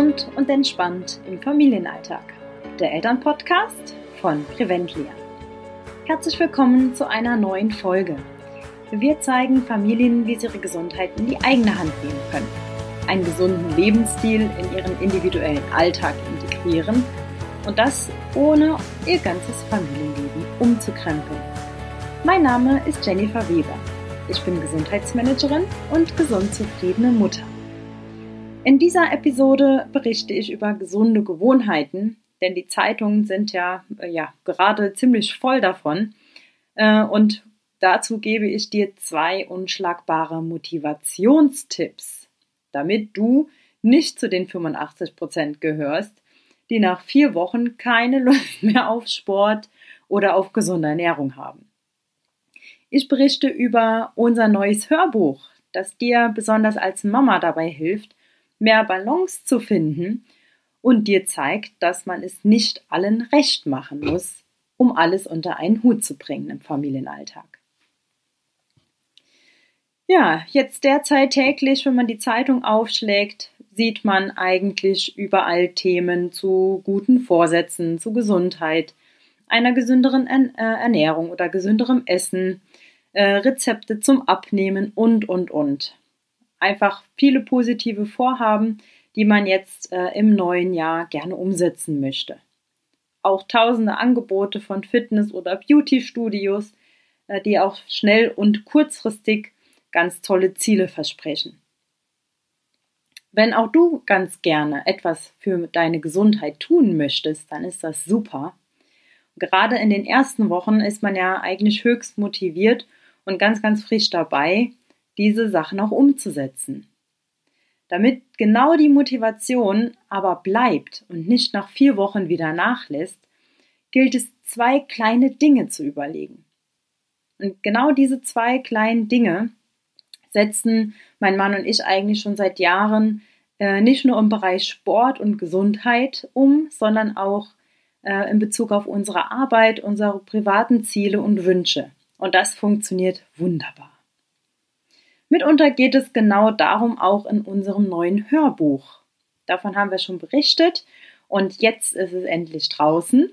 Gesund und entspannt im Familienalltag. Der Elternpodcast von Preventlia. Herzlich willkommen zu einer neuen Folge. Wir zeigen Familien, wie sie ihre Gesundheit in die eigene Hand nehmen können, einen gesunden Lebensstil in ihren individuellen Alltag integrieren und das ohne ihr ganzes Familienleben umzukrempeln. Mein Name ist Jennifer Weber. Ich bin Gesundheitsmanagerin und gesund zufriedene Mutter. In dieser Episode berichte ich über gesunde Gewohnheiten, denn die Zeitungen sind ja, äh, ja gerade ziemlich voll davon. Äh, und dazu gebe ich dir zwei unschlagbare Motivationstipps, damit du nicht zu den 85 Prozent gehörst, die nach vier Wochen keine Lust mehr auf Sport oder auf gesunde Ernährung haben. Ich berichte über unser neues Hörbuch, das dir besonders als Mama dabei hilft, mehr Balance zu finden und dir zeigt, dass man es nicht allen recht machen muss, um alles unter einen Hut zu bringen im Familienalltag. Ja, jetzt derzeit täglich, wenn man die Zeitung aufschlägt, sieht man eigentlich überall Themen zu guten Vorsätzen, zu Gesundheit, einer gesünderen äh, Ernährung oder gesünderem Essen, äh, Rezepte zum Abnehmen und, und, und einfach viele positive Vorhaben, die man jetzt äh, im neuen Jahr gerne umsetzen möchte. Auch tausende Angebote von Fitness- oder Beauty-Studios, äh, die auch schnell und kurzfristig ganz tolle Ziele versprechen. Wenn auch du ganz gerne etwas für deine Gesundheit tun möchtest, dann ist das super. Gerade in den ersten Wochen ist man ja eigentlich höchst motiviert und ganz, ganz frisch dabei, diese Sachen auch umzusetzen. Damit genau die Motivation aber bleibt und nicht nach vier Wochen wieder nachlässt, gilt es, zwei kleine Dinge zu überlegen. Und genau diese zwei kleinen Dinge setzen mein Mann und ich eigentlich schon seit Jahren äh, nicht nur im Bereich Sport und Gesundheit um, sondern auch äh, in Bezug auf unsere Arbeit, unsere privaten Ziele und Wünsche. Und das funktioniert wunderbar. Mitunter geht es genau darum auch in unserem neuen Hörbuch. Davon haben wir schon berichtet und jetzt ist es endlich draußen.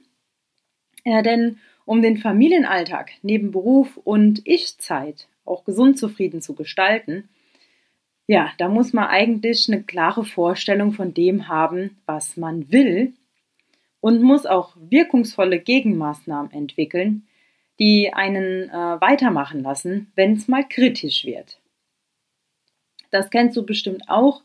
Ja, denn um den Familienalltag neben Beruf und Ich-Zeit auch gesund zufrieden zu gestalten, ja, da muss man eigentlich eine klare Vorstellung von dem haben, was man will und muss auch wirkungsvolle Gegenmaßnahmen entwickeln, die einen äh, weitermachen lassen, wenn es mal kritisch wird. Das kennst du bestimmt auch.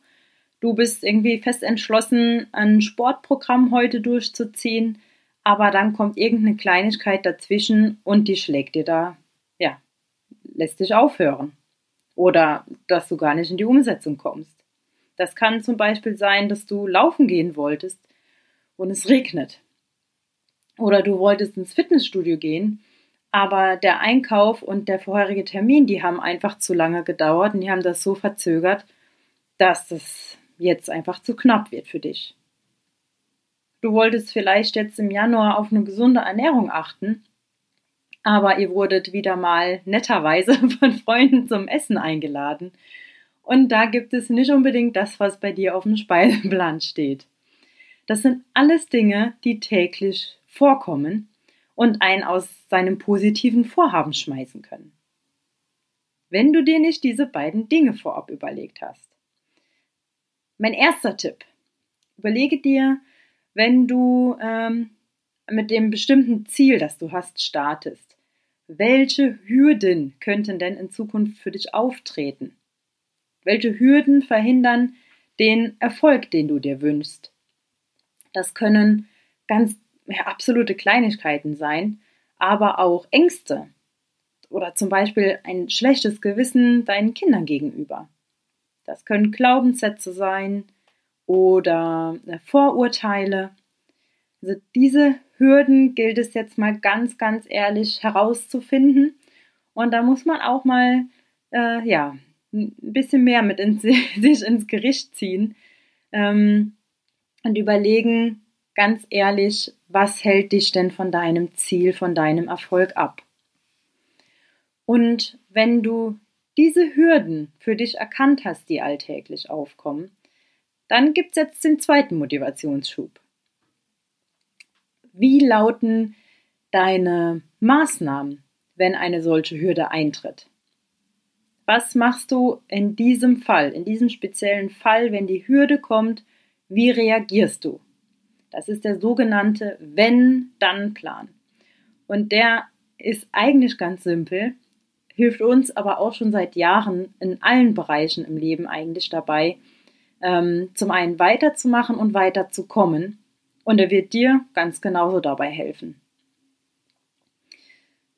Du bist irgendwie fest entschlossen, ein Sportprogramm heute durchzuziehen, aber dann kommt irgendeine Kleinigkeit dazwischen und die schlägt dir da, ja, lässt dich aufhören. Oder dass du gar nicht in die Umsetzung kommst. Das kann zum Beispiel sein, dass du laufen gehen wolltest und es regnet. Oder du wolltest ins Fitnessstudio gehen aber der Einkauf und der vorherige Termin, die haben einfach zu lange gedauert und die haben das so verzögert, dass das jetzt einfach zu knapp wird für dich. Du wolltest vielleicht jetzt im Januar auf eine gesunde Ernährung achten, aber ihr wurdet wieder mal netterweise von Freunden zum Essen eingeladen. Und da gibt es nicht unbedingt das, was bei dir auf dem Speiseplan steht. Das sind alles Dinge, die täglich vorkommen und einen aus seinem positiven Vorhaben schmeißen können. Wenn du dir nicht diese beiden Dinge vorab überlegt hast. Mein erster Tipp. Überlege dir, wenn du ähm, mit dem bestimmten Ziel, das du hast, startest, welche Hürden könnten denn in Zukunft für dich auftreten? Welche Hürden verhindern den Erfolg, den du dir wünschst? Das können ganz absolute Kleinigkeiten sein, aber auch Ängste oder zum Beispiel ein schlechtes Gewissen deinen Kindern gegenüber. Das können Glaubenssätze sein oder äh, Vorurteile. Also diese Hürden gilt es jetzt mal ganz, ganz ehrlich herauszufinden. Und da muss man auch mal, äh, ja, ein bisschen mehr mit ins, sich ins Gericht ziehen ähm, und überlegen, ganz ehrlich, was hält dich denn von deinem Ziel, von deinem Erfolg ab? Und wenn du diese Hürden für dich erkannt hast, die alltäglich aufkommen, Dann gibt es jetzt den zweiten Motivationsschub. Wie lauten deine Maßnahmen, wenn eine solche Hürde eintritt? Was machst du in diesem Fall, in diesem speziellen Fall, wenn die Hürde kommt? Wie reagierst du? Das ist der sogenannte Wenn-Dann-Plan. Und der ist eigentlich ganz simpel, hilft uns aber auch schon seit Jahren in allen Bereichen im Leben eigentlich dabei, ähm, zum einen weiterzumachen und weiterzukommen. Und er wird dir ganz genauso dabei helfen.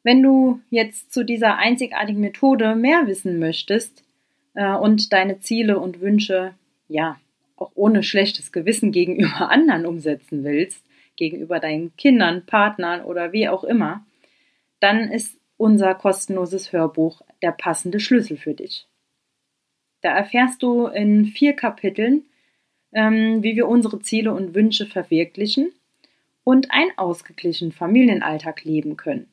Wenn du jetzt zu dieser einzigartigen Methode mehr wissen möchtest äh, und deine Ziele und Wünsche ja auch ohne schlechtes Gewissen gegenüber anderen umsetzen willst, gegenüber deinen Kindern, Partnern oder wie auch immer, dann ist unser kostenloses Hörbuch der passende Schlüssel für dich. Da erfährst du in vier Kapiteln, ähm, wie wir unsere Ziele und Wünsche verwirklichen und einen ausgeglichenen Familienalltag leben können.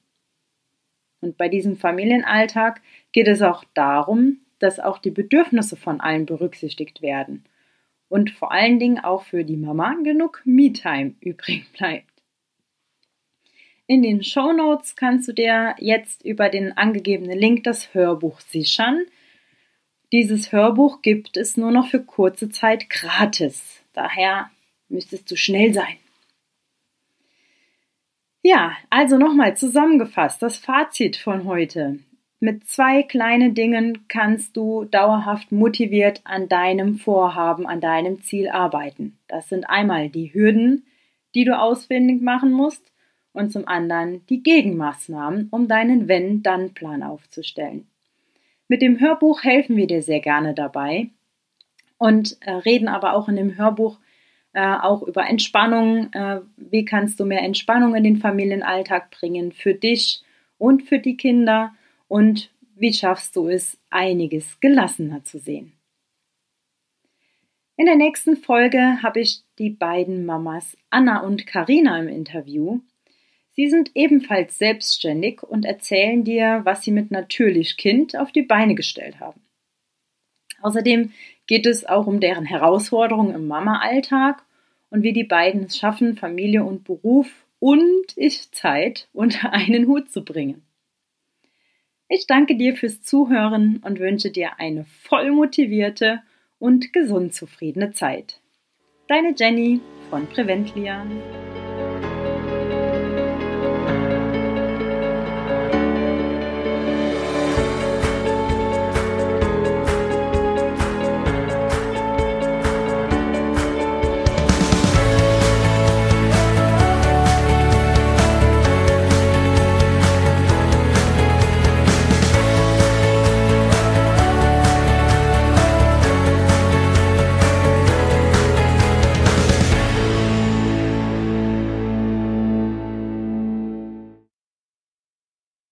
Und bei diesem Familienalltag geht es auch darum, dass auch die Bedürfnisse von allen berücksichtigt werden und vor allen Dingen auch für die Mama genug Me-Time übrig bleibt. In den Show Notes kannst du dir jetzt über den angegebenen Link das Hörbuch sichern. Dieses Hörbuch gibt es nur noch für kurze Zeit gratis. Daher müsstest du schnell sein. Ja, also nochmal zusammengefasst, das Fazit von heute. Mit zwei kleinen Dingen kannst du dauerhaft motiviert an deinem Vorhaben, an deinem Ziel arbeiten. Das sind einmal die Hürden, die du ausfindig machen musst und zum anderen die Gegenmaßnahmen, um deinen Wenn-Dann-Plan aufzustellen. Mit dem Hörbuch helfen wir dir sehr gerne dabei und äh, reden aber auch in dem Hörbuch äh, auch über Entspannung. Äh, wie kannst du mehr Entspannung in den Familienalltag bringen für dich und für die Kinder? Und wie schaffst du es, einiges gelassener zu sehen? In der nächsten Folge habe ich die beiden Mamas Anna und Karina im Interview. Sie sind ebenfalls selbstständig und erzählen dir, was sie mit Natürlich Kind auf die Beine gestellt haben. Außerdem geht es auch um deren Herausforderungen im Mama-Alltag und wie die beiden es schaffen, Familie und Beruf und Ich-Zeit unter einen Hut zu bringen. Ich danke dir fürs Zuhören und wünsche dir eine voll motivierte und gesund zufriedene Zeit. Deine Jenny von Preventlian.